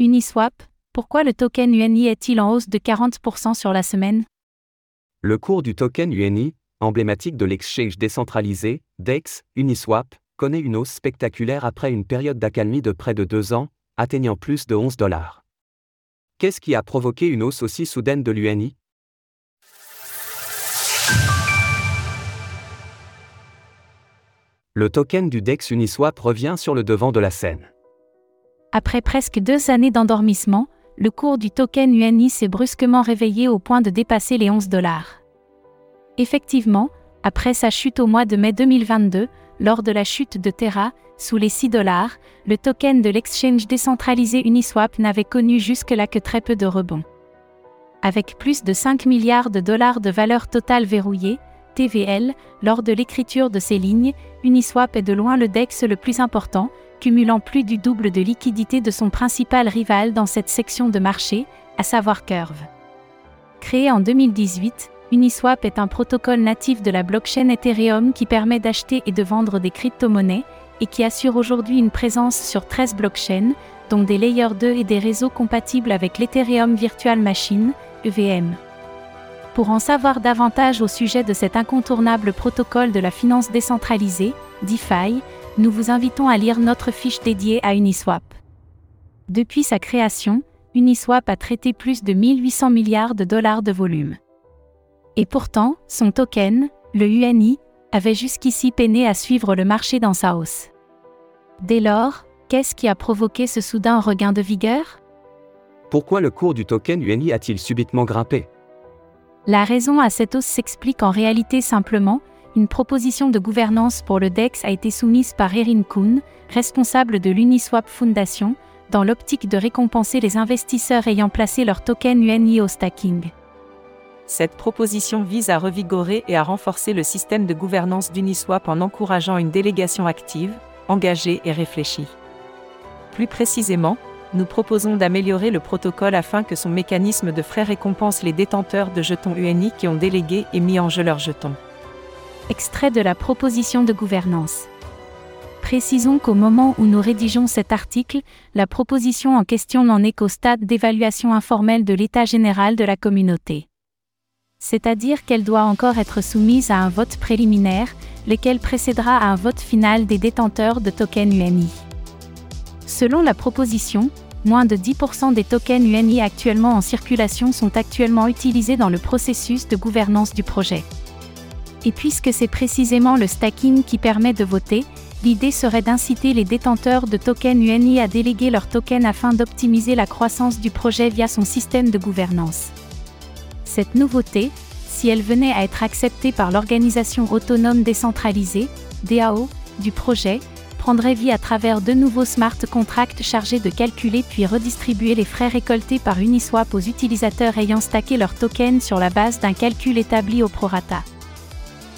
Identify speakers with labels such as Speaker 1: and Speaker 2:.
Speaker 1: Uniswap, pourquoi le token UNI est-il en hausse de 40% sur la semaine?
Speaker 2: Le cours du token UNI, emblématique de l'exchange décentralisé, DEX, Uniswap, connaît une hausse spectaculaire après une période d'accalmie de près de deux ans, atteignant plus de 11 dollars. Qu'est-ce qui a provoqué une hausse aussi soudaine de l'UNI Le token du DEX Uniswap revient sur le devant de la scène.
Speaker 1: Après presque deux années d'endormissement, le cours du token UNI s'est brusquement réveillé au point de dépasser les 11 dollars. Effectivement, après sa chute au mois de mai 2022, lors de la chute de Terra, sous les 6 dollars, le token de l'exchange décentralisé Uniswap n'avait connu jusque-là que très peu de rebonds. Avec plus de 5 milliards de dollars de valeur totale verrouillée, TVL, lors de l'écriture de ces lignes, Uniswap est de loin le DEX le plus important, cumulant plus du double de liquidité de son principal rival dans cette section de marché, à savoir Curve. Créé en 2018, Uniswap est un protocole natif de la blockchain Ethereum qui permet d'acheter et de vendre des crypto-monnaies et qui assure aujourd'hui une présence sur 13 blockchains, dont des layers 2 et des réseaux compatibles avec l'Ethereum Virtual Machine, EVM. Pour en savoir davantage au sujet de cet incontournable protocole de la finance décentralisée, DeFi, nous vous invitons à lire notre fiche dédiée à Uniswap. Depuis sa création, Uniswap a traité plus de 1800 milliards de dollars de volume. Et pourtant, son token, le UNI, avait jusqu'ici peiné à suivre le marché dans sa hausse. Dès lors, qu'est-ce qui a provoqué ce soudain regain de vigueur?
Speaker 2: Pourquoi le cours du token UNI a-t-il subitement grimpé?
Speaker 1: La raison à cette hausse s'explique en réalité simplement, une proposition de gouvernance pour le DEX a été soumise par Erin Kuhn, responsable de l'Uniswap Foundation, dans l'optique de récompenser les investisseurs ayant placé leur token UNI au stacking.
Speaker 3: Cette proposition vise à revigorer et à renforcer le système de gouvernance d'Uniswap en encourageant une délégation active, engagée et réfléchie. Plus précisément, nous proposons d'améliorer le protocole afin que son mécanisme de frais récompense les détenteurs de jetons UNI qui ont délégué et mis en jeu leurs jetons.
Speaker 1: Extrait de la proposition de gouvernance. Précisons qu'au moment où nous rédigeons cet article, la proposition en question n'en est qu'au stade d'évaluation informelle de l'état général de la communauté c'est-à-dire qu'elle doit encore être soumise à un vote préliminaire, lequel précédera à un vote final des détenteurs de tokens UNI. Selon la proposition, moins de 10% des tokens UNI actuellement en circulation sont actuellement utilisés dans le processus de gouvernance du projet. Et puisque c'est précisément le stacking qui permet de voter, l'idée serait d'inciter les détenteurs de tokens UNI à déléguer leurs tokens afin d'optimiser la croissance du projet via son système de gouvernance. Cette nouveauté, si elle venait à être acceptée par l'organisation autonome décentralisée, DAO, du projet, prendrait vie à travers de nouveaux smart contracts chargés de calculer puis redistribuer les frais récoltés par Uniswap aux utilisateurs ayant stacké leur token sur la base d'un calcul établi au prorata.